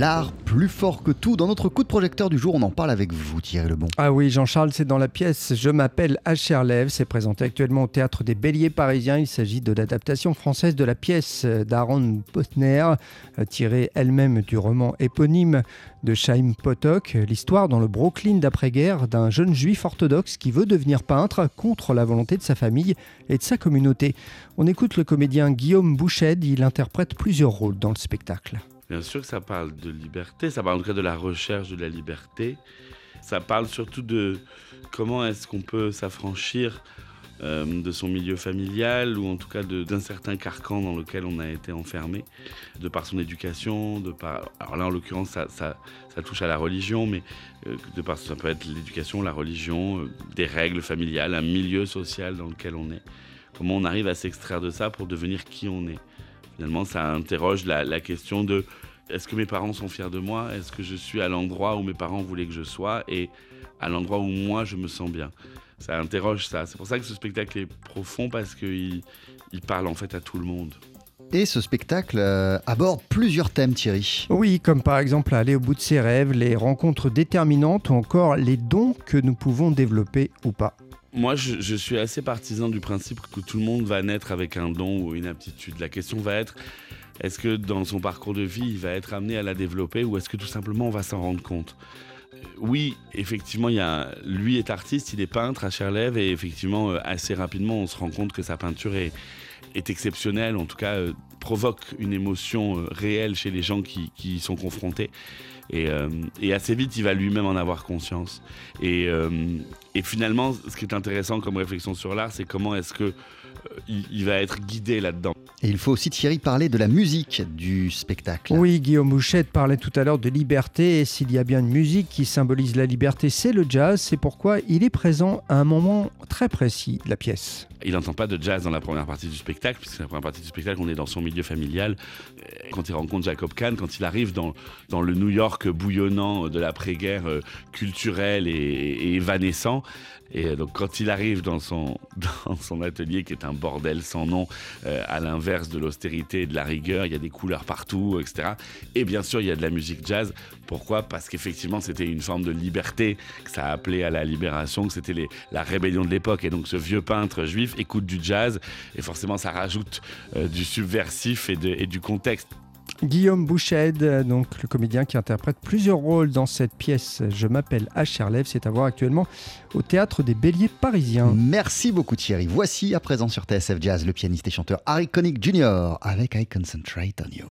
L'art plus fort que tout. Dans notre coup de projecteur du jour, on en parle avec vous, Thierry Lebon. Ah oui, Jean-Charles, c'est dans la pièce Je m'appelle H.R. Lev. C'est présenté actuellement au théâtre des Béliers parisiens. Il s'agit de l'adaptation française de la pièce d'Aaron Potner, tirée elle-même du roman éponyme de Chaim Potok. L'histoire dans le Brooklyn d'après-guerre d'un jeune juif orthodoxe qui veut devenir peintre contre la volonté de sa famille et de sa communauté. On écoute le comédien Guillaume Bouched. Il interprète plusieurs rôles dans le spectacle. Bien sûr que ça parle de liberté, ça parle en tout cas de la recherche de la liberté. Ça parle surtout de comment est-ce qu'on peut s'affranchir euh, de son milieu familial ou en tout cas d'un certain carcan dans lequel on a été enfermé, de par son éducation, de par... Alors là en l'occurrence ça, touche à la religion, mais euh, de par ça peut être l'éducation, la religion, euh, des règles familiales, un milieu social dans lequel on est. Comment on arrive à s'extraire de ça pour devenir qui on est Finalement, ça interroge la, question de est-ce que mes parents sont fiers de moi? Est-ce que je suis à l'endroit où mes parents voulaient que je sois et à l'endroit où moi je me sens bien? Ça interroge ça. C'est pour ça que ce spectacle est profond parce qu'il il parle en fait à tout le monde. Et ce spectacle euh, aborde plusieurs thèmes, Thierry. Oui, comme par exemple aller au bout de ses rêves, les rencontres déterminantes ou encore les dons que nous pouvons développer ou pas. Moi, je, suis assez partisan du principe que tout le monde va naître avec un don ou une aptitude. La question va être, est-ce que dans son parcours de vie, il va être amené à la développer ou est-ce que tout simplement on va s'en rendre compte? Oui, effectivement, il y a, lui est artiste, il est peintre à Cherlev et effectivement, euh, assez rapidement, on se rend compte que sa peinture est, exceptionnelle, en tout cas, euh, provoque une émotion réelle chez les gens qui, y sont confrontés. Euh, et, assez vite, il va lui-même en avoir conscience. Et, euh, finalement, ce qui est intéressant comme réflexion sur l'art, c'est comment est-ce que euh, il, va être guidé là-dedans. Et il faut aussi, Thierry, parler de la musique du spectacle. Oui, Guillaume Bouchette parlait tout à l'heure de liberté. Et s'il y a bien une musique qui symbolise la liberté, c'est le jazz. C'est pourquoi il est présent à un moment très précis de la pièce. Il n'entend pas de jazz dans la première partie du spectacle, puisque la première partie du spectacle, on est dans son milieu familial. Quand il rencontre Jacob Kahn, quand il arrive dans, dans le New York bouillonnant de l'après-guerre euh, culturel et, et, évanescent, et donc quand il arrive dans son, dans son atelier, qui est un bordel sans nom, euh, à l'inverse de l'austérité et de la rigueur, il y a des couleurs partout, etc. Et bien sûr, il y a de la musique jazz. Pourquoi? Parce qu'effectivement, c'était une forme de liberté, que ça a appelé à la libération, que c'était la rébellion de l'époque. Et donc ce vieux peintre juif écoute du jazz, et forcément ça rajoute euh, du subversif et, de, et du contexte. Guillaume Bouched, donc le comédien qui interprète plusieurs rôles dans cette pièce Je m'appelle H. Lev, c'est à voir actuellement au théâtre des Béliers parisiens. Merci beaucoup Thierry. Voici à présent sur TSF Jazz le pianiste et chanteur Harry Connick Jr. avec I Concentrate on You.